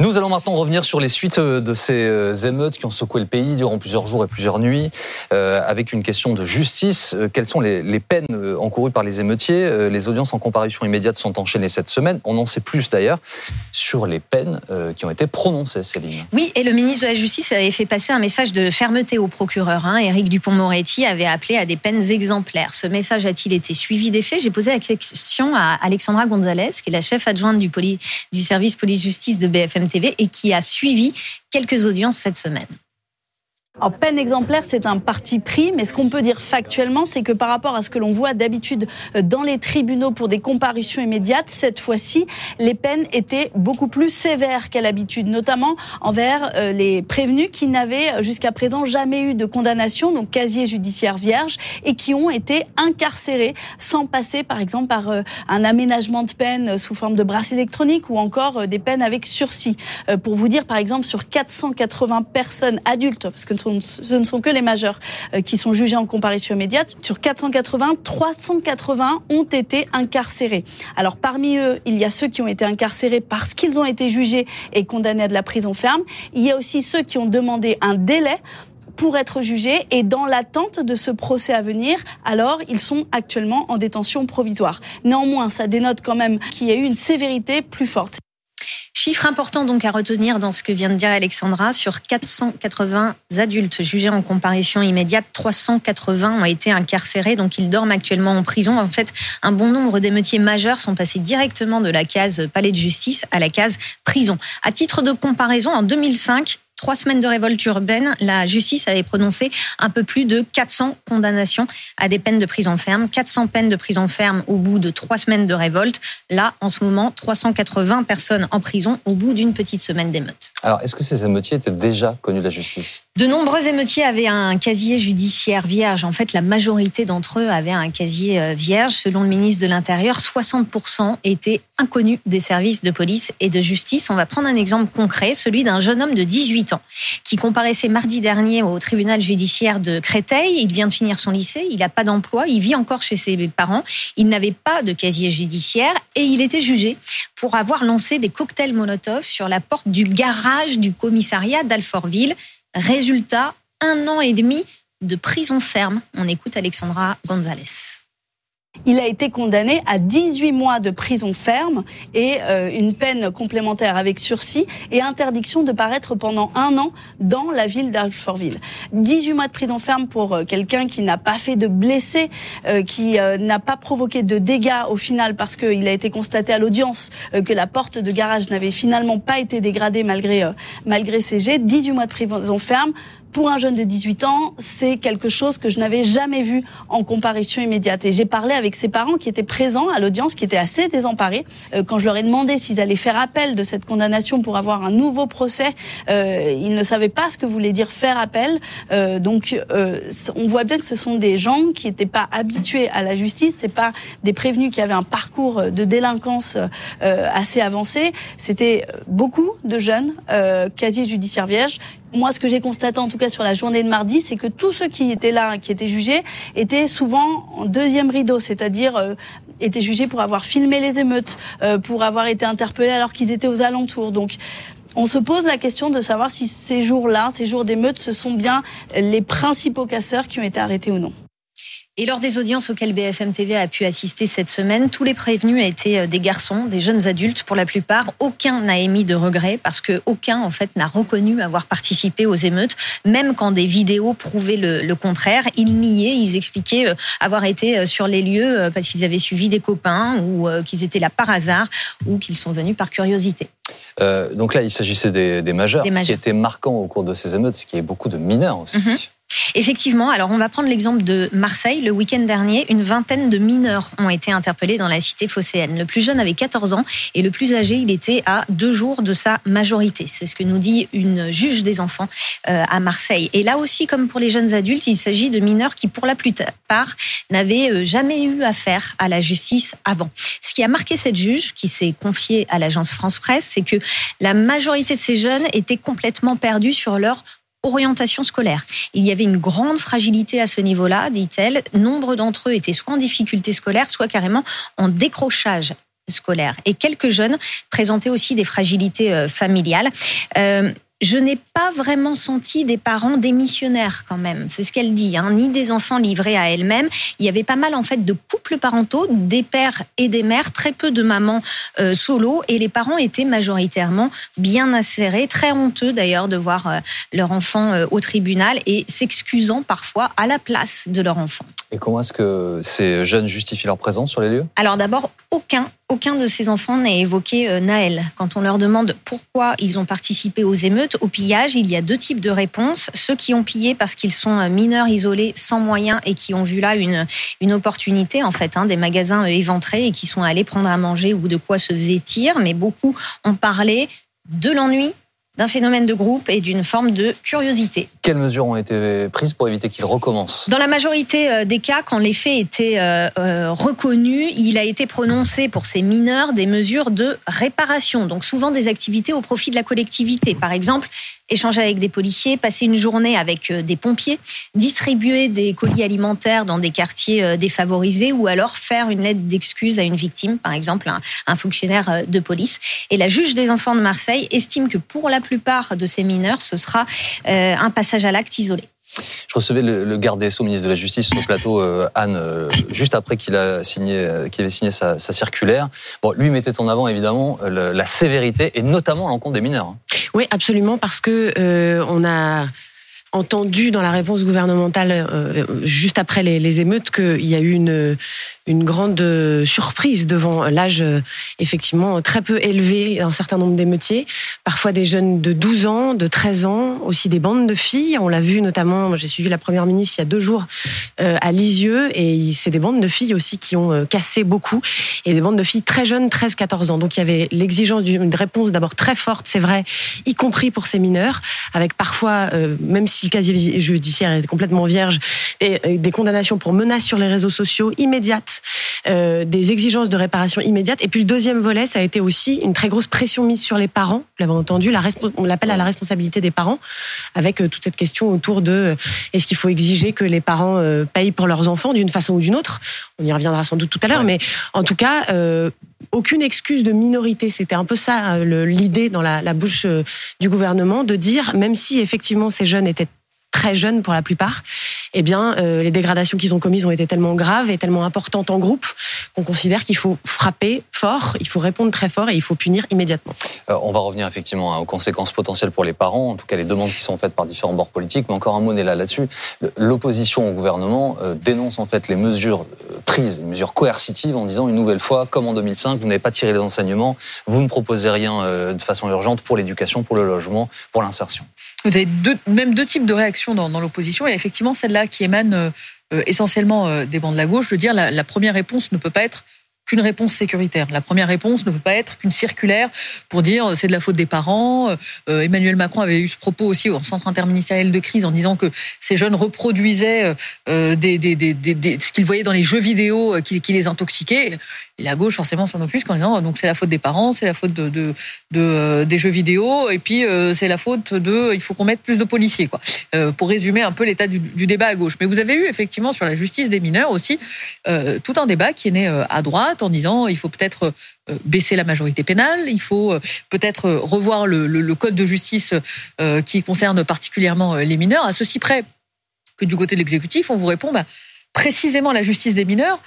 Nous allons maintenant revenir sur les suites euh, de ces euh, émeutes qui ont secoué le pays durant plusieurs jours et plusieurs nuits, euh, avec une question de justice. Quelles sont les, peines encourues par les émeutiers? Les audiences en comparution immédiate sont enchaînées cette semaine. On en sait plus d'ailleurs sur les peines qui ont été prononcées, Céline. Oui, et le ministre de la Justice avait fait passer un message de fermeté au procureur. Hein. Éric Dupont-Moretti avait appelé à des peines exemplaires. Ce message a-t-il été suivi des faits? J'ai posé la question à Alexandra Gonzalez, qui est la chef adjointe du, du service police-justice de BFM TV et qui a suivi quelques audiences cette semaine. En peine exemplaire, c'est un parti pris, mais ce qu'on peut dire factuellement, c'est que par rapport à ce que l'on voit d'habitude euh, dans les tribunaux pour des comparutions immédiates, cette fois-ci, les peines étaient beaucoup plus sévères qu'à l'habitude, notamment envers euh, les prévenus qui n'avaient euh, jusqu'à présent jamais eu de condamnation, donc casier judiciaire vierge, et qui ont été incarcérés sans passer, par exemple, par un aménagement de peine sous forme de brasse électronique ou encore des peines avec sursis. Pour vous dire, par exemple, sur 480 personnes adultes, parce que ce ne sont que les majeurs euh, qui sont jugés en comparution immédiate. Sur 480, 380 ont été incarcérés. Alors parmi eux, il y a ceux qui ont été incarcérés parce qu'ils ont été jugés et condamnés à de la prison ferme. Il y a aussi ceux qui ont demandé un délai pour être jugés et dans l'attente de ce procès à venir, alors ils sont actuellement en détention provisoire. Néanmoins, ça dénote quand même qu'il y a eu une sévérité plus forte. Chiffre important donc à retenir dans ce que vient de dire Alexandra, sur 480 adultes jugés en comparution immédiate, 380 ont été incarcérés, donc ils dorment actuellement en prison. En fait, un bon nombre d'émeutiers majeurs sont passés directement de la case palais de justice à la case prison. À titre de comparaison, en 2005, trois semaines de révolte urbaine, la justice avait prononcé un peu plus de 400 condamnations à des peines de prison ferme, 400 peines de prison ferme au bout de trois semaines de révolte. Là, en ce moment, 380 personnes en prison au bout d'une petite semaine d'émeute. Alors, est-ce que ces émeutiers étaient déjà connus de la justice? De nombreux émeutiers avaient un casier judiciaire vierge. En fait, la majorité d'entre eux avaient un casier euh, vierge. Selon le ministre de l'Intérieur, 60% étaient inconnus des services de police et de justice. On va prendre un exemple concret, celui d'un jeune homme de 18 ans, qui comparaissait mardi dernier au tribunal judiciaire de Créteil. Il vient de finir son lycée, il n'a pas d'emploi, il vit encore chez ses parents, il n'avait pas de casier judiciaire et il était jugé pour avoir lancé des cocktails Molotov sur la porte du garage du commissariat d'Alfortville. Résultat, un an et demi de prison ferme. On écoute Alexandra Gonzalez. Il a été condamné à 18 mois de prison ferme et euh, une peine complémentaire avec sursis et interdiction de paraître pendant un an dans la ville d'Alfortville. 18 mois de prison ferme pour euh, quelqu'un qui n'a pas fait de blessés, euh, qui n'a pas provoqué de dégâts au final parce qu'il a été constaté à l'audience que la porte de garage n'avait finalement pas été dégradée malgré, malgré ces jets. 18 mois de prison ferme pour un jeune de 18 ans, c'est quelque chose que je n'avais jamais vu en comparution immédiate. Et j'ai parlé avec ses parents qui étaient présents à l'audience, qui étaient assez désemparés. Euh, quand je leur ai demandé s'ils allaient faire appel de cette condamnation pour avoir un nouveau procès, euh, ils ne savaient pas ce que voulait dire faire appel. Euh, donc, euh, on voit bien que ce sont des gens qui n'étaient pas habitués à la justice. C'est pas des prévenus qui avaient un parcours de délinquance euh, assez avancé. C'était beaucoup de jeunes, quasi judiciaires vierges, moi, ce que j'ai constaté, en tout cas sur la journée de mardi, c'est que tous ceux qui étaient là, qui étaient jugés, étaient souvent en deuxième rideau, c'est-à-dire euh, étaient jugés pour avoir filmé les émeutes, euh, pour avoir été interpellés alors qu'ils étaient aux alentours. Donc, on se pose la question de savoir si ces jours-là, ces jours d'émeutes, ce sont bien les principaux casseurs qui ont été arrêtés ou non. Et lors des audiences auxquelles BFM TV a pu assister cette semaine, tous les prévenus étaient euh, des garçons, des jeunes adultes pour la plupart. Aucun n'a émis de regrets parce que aucun en fait n'a reconnu avoir participé aux émeutes, même quand des vidéos prouvaient le, contraire. Ils niaient, ils expliquaient euh, avoir été euh, sur les lieux parce qu'ils avaient suivi des copains ou qu'ils étaient là par hasard ou qu'ils sont venus par curiosité. donc là, il s'agissait des, majeurs. Ce qui était marquant au cours de ces émeutes, c'est qu'il y avait beaucoup de mineurs aussi. Mhm. Effectivement, alors on va prendre l'exemple de Marseille. Le week-end dernier, une vingtaine de mineurs ont été interpellés dans la cité phocéenne. Le plus jeune avait 14 ans et le plus âgé, il était à deux jours de sa majorité. C'est ce que nous dit une juge des enfants euh, à Marseille. Et là aussi, comme pour les jeunes adultes, il s'agit de mineurs qui, pour la plupart, n'avaient euh, jamais eu affaire à la justice avant. Ce qui a marqué cette juge, qui s'est confiée à l'agence France Presse, c'est que la majorité de ces jeunes étaient complètement perdus sur leur orientation scolaire. Il y avait une grande fragilité à ce niveau-là, dit-elle. Nombre d'entre eux étaient soit en difficulté scolaire, soit carrément en décrochage scolaire. Et quelques jeunes présentaient aussi des fragilités familiales. Euh, je n'ai pas vraiment senti des parents démissionnaires quand même. C'est ce qu'elle dit, hein. ni des enfants livrés à elles-mêmes. Il y avait pas mal en fait de couples parentaux, des pères et des mères, très peu de mamans euh, solo, et les parents étaient majoritairement bien acérés, très honteux d'ailleurs de voir euh, leur enfant euh, au tribunal et s'excusant parfois à la place de leur enfant. Et comment est-ce que ces jeunes justifient leur présence sur les lieux? Alors d'abord, aucun, aucun de ces enfants n'a évoqué euh, Naël. Quand on leur demande pourquoi ils ont participé aux émeutes, au pillage, il y a deux types de réponses. Ceux qui ont pillé parce qu'ils sont euh, mineurs isolés, sans moyens et qui ont vu là une, une opportunité, en fait, hein, des magasins euh, éventrés et qui sont allés prendre à manger ou de quoi se vêtir. Mais beaucoup ont parlé de l'ennui, d'un phénomène de groupe et d'une forme de curiosité. Quelles mesures ont été prises pour éviter qu'il recommence? Dans la majorité euh, des cas, quand les faits étaient euh, euh, reconnus, il a été prononcé pour ces mineurs des mesures de réparation, donc souvent des activités au profit de la collectivité. Par exemple, échanger avec des policiers, passer une journée avec des pompiers, distribuer des colis alimentaires dans des quartiers défavorisés ou alors faire une lettre d'excuse à une victime, par exemple un, fonctionnaire de police. Et la juge des enfants de Marseille estime que pour la plupart de ces mineurs, ce sera euh, un passage à l'acte isolé. Je recevais le, garde des Sceaux, ministre de la Justice, au plateau, euh, Anne, euh, juste après qu'il qu'il avait signé sa, circulaire. Bon, lui mettait en avant évidemment la sévérité et notamment l'encontre des mineurs. Hein. Oui, absolument, parce que on a entendu dans la réponse gouvernementale juste après les, émeutes qu'il y a eu une grande euh, surprise devant l'âge euh, effectivement très peu élevé d'un certain nombre d'émeutiers, parfois des jeunes de 12 ans, de 13 ans, aussi des bandes de filles. On l'a vu notamment, j'ai suivi la première ministre il y a deux jours euh, à Lisieux, et c'est des bandes de filles aussi qui ont cassé beaucoup, et des bandes de filles très jeunes, 13-14 ans. Donc il y avait l'exigence d'une réponse d'abord très forte, c'est vrai, y compris pour ces mineurs, avec parfois, même si le casier judiciaire est complètement vierge, des, des condamnations pour menaces sur les réseaux sociaux immédiates euh, des exigences de réparation immédiate. Et puis le deuxième volet, ça a été aussi une très grosse pression mise sur les parents. Vous l'avez entendu, la on l'appelle à la responsabilité des parents, avec euh, toute cette question autour de euh, est-ce qu'il faut exiger que les parents payent pour leurs enfants d'une façon ou d'une autre? On y reviendra sans doute tout à l'heure, mais en tout cas. aucune excuse de minorité. C'était un peu ça l'idée dans la, la bouche du gouvernement de dire, même si effectivement ces jeunes étaient très jeunes pour la plupart, eh bien, euh, les dégradations qu'ils ont commises ont été tellement graves et tellement importantes en groupe qu'on considère qu'il faut frapper fort, il faut répondre très fort et il faut punir immédiatement. Euh, on va revenir effectivement hein, aux conséquences potentielles pour les parents, en tout cas les demandes qui sont faites par différents bords politiques, mais encore un mot là là-dessus. L'opposition au gouvernement euh, dénonce en fait les mesures prises, les mesures coercitives en disant une nouvelle fois, comme en 2005, vous n'avez pas tiré les enseignements, vous ne proposez rien de façon urgente pour l'éducation, pour le logement, pour l'insertion. Vous avez deux, même deux types de réactions dans, l'opposition, et effectivement celle-là qui émane euh, euh, essentiellement euh, des bancs de la gauche. Je veux dire, la première réponse ne peut pas être qu'une réponse sécuritaire. La première réponse ne peut pas être qu'une circulaire pour dire c'est de la faute des parents. Euh, Emmanuel Macron avait eu ce propos aussi au centre interministériel de crise en disant que ces jeunes reproduisaient euh, ce qu'ils voyaient dans les jeux vidéo euh, qui, les intoxiquaient. La gauche forcément s'en offusque en disant donc c'est la faute des parents, c'est la faute de, de, de euh, des jeux vidéo et puis euh, c'est la faute de il faut qu'on mette plus de policiers quoi. pour résumer un peu l'état du, débat à gauche. Mais vous avez eu effectivement sur la justice des mineurs aussi tout un débat qui est né à droite en disant il faut peut-être euh, baisser la majorité pénale, il faut euh, peut-être revoir le, code de justice euh, qui concerne particulièrement les mineurs, à ceci près que du côté de l'exécutif, on vous répond bah, précisément la justice des mineurs,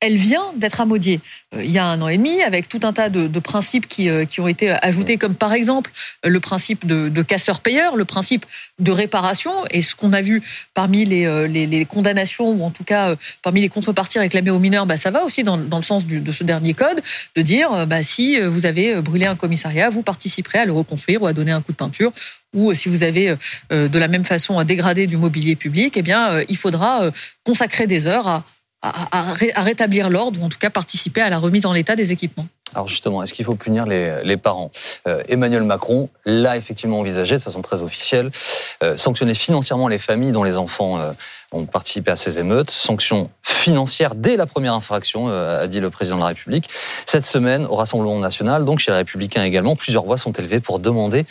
elle vient d'être amodiée euh, il y a un an et demi avec tout un tas de, de principes qui, euh, qui, ont été ajoutés, comme par exemple le principe de, de casseur-payeur, le principe de réparation, et ce qu'on a vu parmi les, euh, les, les, condamnations, ou en tout cas parmi les contreparties réclamées aux mineurs, bah, ça va aussi dans, dans le sens du, de ce dernier code, de dire bah, si vous avez brûlé un commissariat, vous participerez à le reconstruire ou à donner un coup de peinture. Ou si vous avez de la même façon à dégrader du mobilier public, eh bien, il faudra consacrer des heures à, à, rétablir l'ordre ou en tout cas participer à la remise en l'état des équipements. Alors justement, est-ce qu'il faut punir les, les parents? Euh, Emmanuel Macron l'a effectivement envisagé de façon très officielle, euh, sanctionner financièrement les familles dont les enfants euh, ont participé à ces émeutes, sanctions financières dès la première infraction, a dit le président de la République. Cette semaine, au Rassemblement national, donc chez les Républicains également, plusieurs voix sont élevées pour demander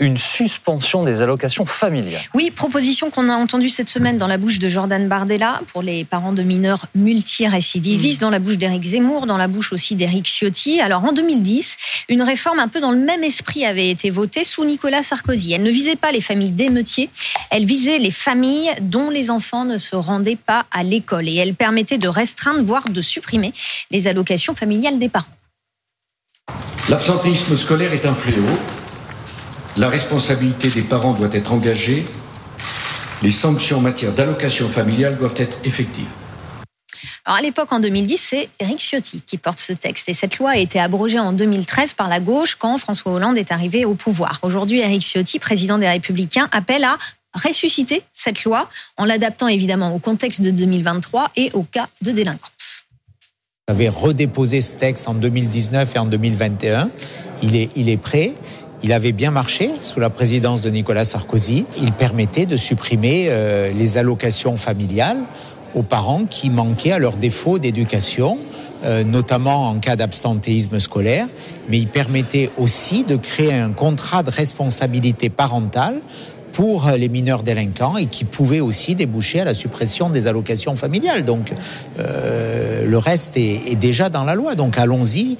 une suspension des allocations familiales. Oui, proposition qu'on a entendue cette semaine dans la bouche de Jordan Bardella pour les parents de mineurs multirécidivistes, mmh. dans la bouche d'Éric Zemmour, dans la bouche aussi d'Éric Ciotti Alors en 2010, une réforme un peu dans le même esprit avait été votée sous Nicolas Sarkozy. Elle ne visait pas les familles d'émeutiers, elle visait les familles dont les enfants ne se rendaient pas à l'école et elle permettait de restreindre, voire de supprimer les allocations familiales des parents. L'absentéisme scolaire est un fléau. La responsabilité des parents doit être engagée. Les sanctions en matière d'allocation familiale doivent être effectives. Alors à l'époque, en 2010, c'est Eric Ciotti qui porte ce texte. Et cette loi a été abrogée en 2013 par la gauche quand François Hollande est arrivé au pouvoir. Aujourd'hui, Eric Ciotti, président des Républicains, appelle à ressusciter cette loi en l'adaptant évidemment au contexte de 2023 et au cas de délinquance. avait redéposé ce texte en 2019 et en 2021. Il est, il est prêt. Il avait bien marché sous la présidence de Nicolas Sarkozy. Il permettait de supprimer euh, les allocations familiales aux parents qui manquaient à leur défaut d'éducation, euh, notamment en cas d'absentéisme scolaire, mais il permettait aussi de créer un contrat de responsabilité parentale pour les mineurs délinquants et qui pouvait aussi déboucher à la suppression des allocations familiales. Donc euh, le reste est, est déjà dans la loi. Donc allons-y.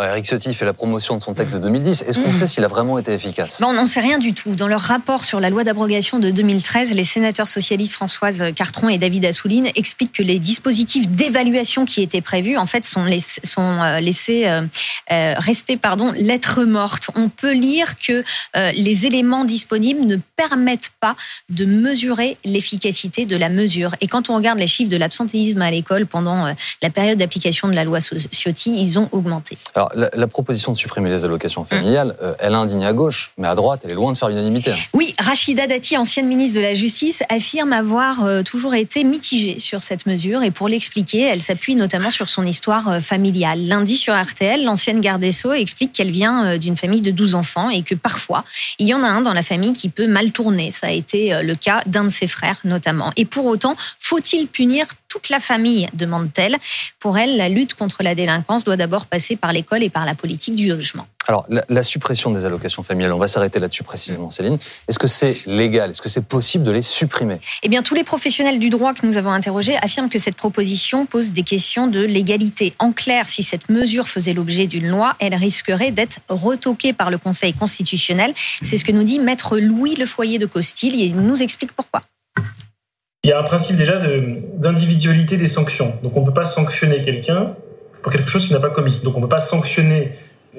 Eric Ciotti fait la promotion de son texte de 2010. Est-ce qu'on Mmh. sait s'il a vraiment été efficace? Non, on n'en sait rien du tout. Dans leur rapport sur la loi d'abrogation de 2013, les sénateurs socialistes Françoise Cartron et David Assouline expliquent que les dispositifs d'évaluation qui étaient prévus, en fait, sont, laiss- sont euh, laissés euh, euh, rester, pardon, lettres mortes. On peut lire que euh, les éléments disponibles ne permettent pas de mesurer l'efficacité de la mesure. Et quand on regarde les chiffres de l'absentéisme à l'école pendant la période d'application de la loi Ciotti, ils ont augmenté. Alors, la, la proposition de supprimer les allocations Mmh. familiales, euh, elle indigne à gauche, mais à droite, elle est loin de faire l'unanimité. Oui, Rachida Dati, ancienne ministre de la Justice, affirme avoir euh, toujours été mitigée sur cette mesure et pour l'expliquer, elle s'appuie notamment sur son histoire euh, familiale. Lundi sur RTL, l'ancienne garde des Sceaux explique qu'elle vient euh, d'une famille de 12 enfants et que parfois, il y en a un dans la famille qui peut mal tourner. Ça a été le cas d'un de ses frères notamment. Et pour autant, faut-il punir toute la famille demande-t-elle. Pour elle, la lutte contre la délinquance doit d'abord passer par l'école et par la politique du logement. Alors, la, la suppression des allocations familiales, on va s'arrêter là-dessus précisément, Céline. Est-ce que c'est légal? Est-ce que c'est possible de les supprimer? Eh bien, tous les professionnels du droit que nous avons interrogés affirment que cette proposition pose des questions de légalité. En clair, si cette mesure faisait l'objet d'une loi, elle risquerait d'être retoquée par le Conseil constitutionnel. C'est ce que nous dit maître Louis Le Foyer de Costil et il nous explique pourquoi. Il y a un principe déjà d'individualité des sanctions. Donc on ne peut pas sanctionner quelqu'un pour quelque chose qu'il n'a pas commis. Donc on ne peut pas sanctionner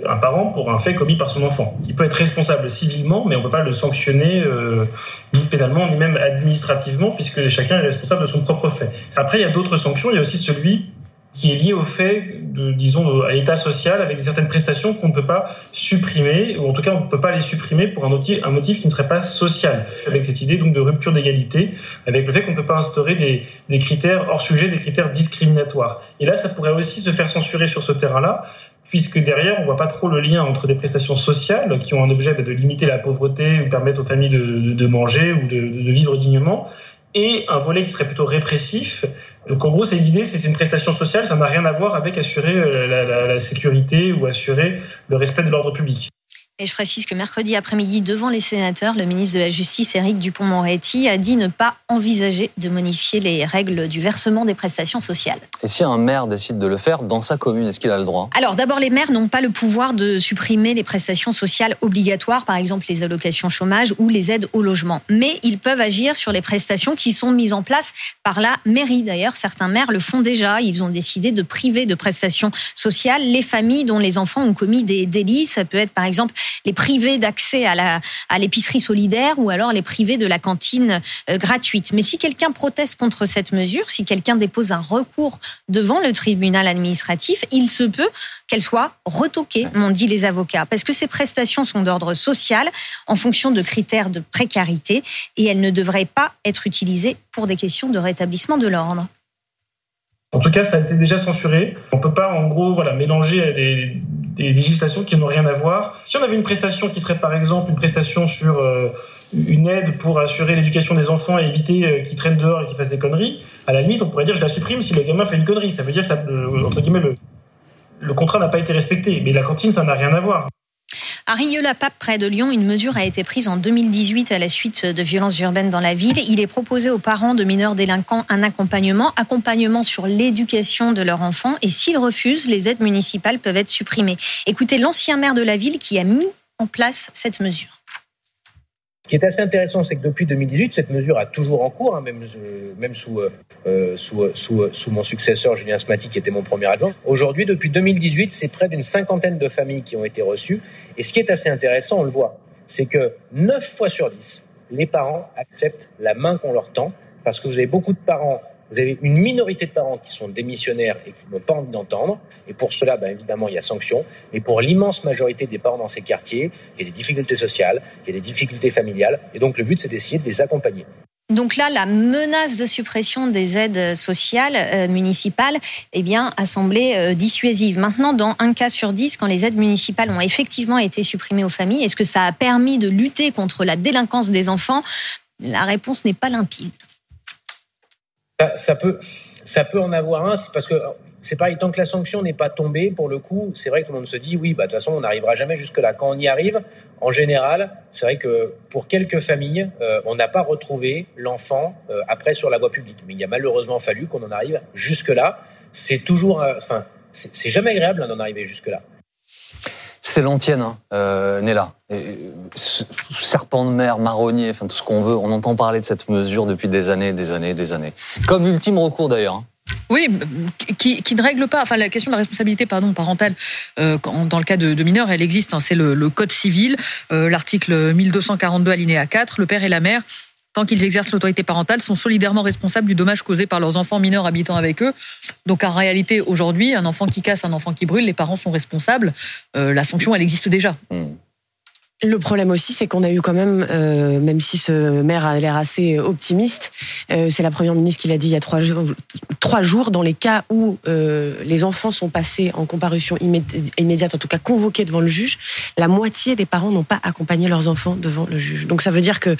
un parent pour un fait commis par son enfant. Il peut être responsable civilement, mais on ne peut pas le sanctionner euh, ni pénalement, ni même administrativement, puisque chacun est responsable de son propre fait. Après, il y a d'autres sanctions. Il y a aussi celui qui est lié au fait, disons, à l'état social, avec certaines prestations qu'on ne peut pas supprimer, ou en tout cas on ne peut pas les supprimer pour un motif, qui ne serait pas social. Avec cette idée donc de rupture d'égalité, avec le fait qu'on ne peut pas instaurer des, critères hors sujet, des critères discriminatoires. Et là, ça pourrait aussi se faire censurer sur ce terrain-là, puisque derrière, on voit pas trop le lien entre des prestations sociales qui ont un objet bah, de limiter la pauvreté ou permettre aux familles de, manger ou de vivre dignement, et un volet qui serait plutôt répressif. Donc en gros, c'est l'idée, c'est une prestation sociale, ça n'a rien à voir avec assurer euh, la- la sécurité ou assurer le respect de l'ordre public. Et je précise que mercredi après-midi, devant les sénateurs, le ministre de la Justice, Éric Dupont-Moretti, a dit ne pas envisager de modifier les règles du versement des prestations sociales. Et si un maire décide de le faire dans sa commune, est-ce qu'il a le droit? Alors d'abord, les maires n'ont pas le pouvoir de supprimer les prestations sociales obligatoires, par exemple les allocations chômage ou les aides au logement. Mais ils peuvent agir sur les prestations qui sont mises en place par la mairie. D'ailleurs, certains maires le font déjà. Ils ont décidé de priver de prestations sociales les familles dont les enfants ont commis des délits. Ça peut être par exemple les priver d'accès à la à l'épicerie solidaire ou alors les priver de la cantine euh, gratuite. Mais si quelqu'un proteste contre cette mesure, si quelqu'un dépose un recours devant le tribunal administratif, il se peut qu'elle soit retoquée, m'ont dit les avocats, parce que ces prestations sont d'ordre social en fonction de critères de précarité et elles ne devraient pas être utilisées pour des questions de rétablissement de l'ordre. En tout cas, ça a été déjà censuré. On peut pas, en gros, voilà, mélanger des, des législations qui n'ont rien à voir. Si on avait une prestation qui serait, par exemple, une prestation sur euh, une aide pour assurer l'éducation des enfants et éviter euh, qu'ils traînent dehors et qu'ils fassent des conneries, à la limite, on pourrait dire je la supprime si le gamin fait une connerie. Ça veut dire que le, le contrat n'a pas été respecté. Mais la cantine, ça n'a rien à voir. À Rieux-la-Pape, près de Lyon, une mesure a été prise en 2018 à la suite de violences urbaines dans la ville. Il est proposé aux parents de mineurs délinquants un accompagnement, accompagnement sur l'éducation de leur enfant. Et s'ils refusent, les aides municipales peuvent être supprimées. Écoutez l'ancien maire de la ville qui a mis en place cette mesure. Ce qui est assez intéressant, c'est que depuis 2018, cette mesure a toujours en cours, hein, même, euh, même sous, euh, euh, sous, sous, sous, mon successeur Julien Smati, qui était mon premier adjoint. Aujourd'hui, depuis 2018, c'est près d'une cinquantaine de familles qui ont été reçues. Et ce qui est assez intéressant, on le voit, c'est que 9 fois sur 10, les parents acceptent la main qu'on leur tend, parce que vous avez beaucoup de parents vous avez une minorité de parents qui sont démissionnaires et qui n'ont pas envie d'entendre. Et pour cela, ben, évidemment, il y a sanctions. Mais pour l'immense majorité des parents dans ces quartiers, il y a des difficultés sociales, il y a des difficultés familiales. Et donc, le but, c'est d'essayer de les accompagner. Donc là, la menace de suppression des aides sociales euh, municipales, eh bien, a semblé euh, dissuasive. Maintenant, dans un cas sur dix, quand les aides municipales ont effectivement été supprimées aux familles, est-ce que ça a permis de lutter contre la délinquance des enfants? La réponse n'est pas limpide ça, peut, ça peut en avoir un, parce que c'est pareil, tant que la sanction n'est pas tombée, pour le coup, c'est vrai que tout le monde se dit, oui, bah, de toute façon, on n'arrivera jamais jusque-là. Quand on y arrive, en général, c'est vrai que pour quelques familles, euh, on n'a pas retrouvé l'enfant euh, après sur la voie publique. Mais il a malheureusement fallu qu'on en arrive jusque-là. C'est toujours, euh, enfin, c'est jamais agréable hein, d'en arriver jusque-là. C'est l'antienne, hein, euh, Nella. serpent de mer, marronnier, enfin tout ce qu'on veut. On entend parler de cette mesure depuis des années, des années, des années. Comme ultime recours d'ailleurs. Hein. Oui, qui, ne règle pas. Enfin, la question de la responsabilité, pardon, parentale, euh, dans le cas de, mineurs, elle existe. Hein. c'est le, code civil, euh, l'article 1242 alinéa 4. Le père et la mère tant qu'ils exercent l'autorité parentale, sont solidairement responsables du dommage causé par leurs enfants mineurs habitant avec eux. Donc en réalité, aujourd'hui, un enfant qui casse, un enfant qui brûle, les parents sont responsables. Euh, la sanction, elle existe déjà. Hmm. Le problème aussi, c'est qu'on a eu quand même, euh, même si ce maire a l'air assez optimiste, euh, c'est la première ministre qui l'a dit il y a trois jours, trois jours dans les cas où euh, les enfants sont passés en comparution immédiate, en tout cas convoqués devant le juge, la moitié des parents n'ont pas accompagné leurs enfants devant le juge. Donc ça veut dire que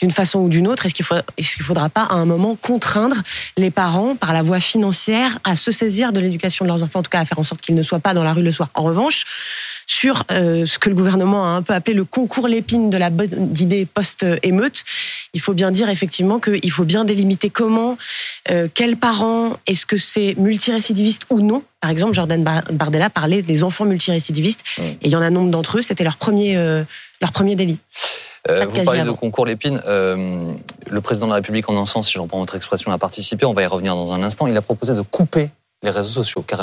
d'une façon ou d'une autre, est-ce qu'il faudra, pas à un moment contraindre les parents par la voie financière à se saisir de l'éducation de leurs enfants, en tout cas à faire en sorte qu'ils ne soient pas dans la rue le soir. En revanche, sur ce que le gouvernement a un peu appelé concours l'épine de la bonne idée post-émeute. Il faut bien dire effectivement qu'il faut bien délimiter comment, euh, quels parents, est-ce que c'est multirécidiviste ou non Par exemple, Jordan Bardella parlait des enfants multirécidivistes, et il y en a nombre d'entre eux, c'était leur premier, euh, leur premier délit. vous parlez de concours l'épine. le président de la République, en un sens, si j'en prends votre expression, a participé. On va y revenir dans un instant. Il a proposé de couper les réseaux sociaux, carrément.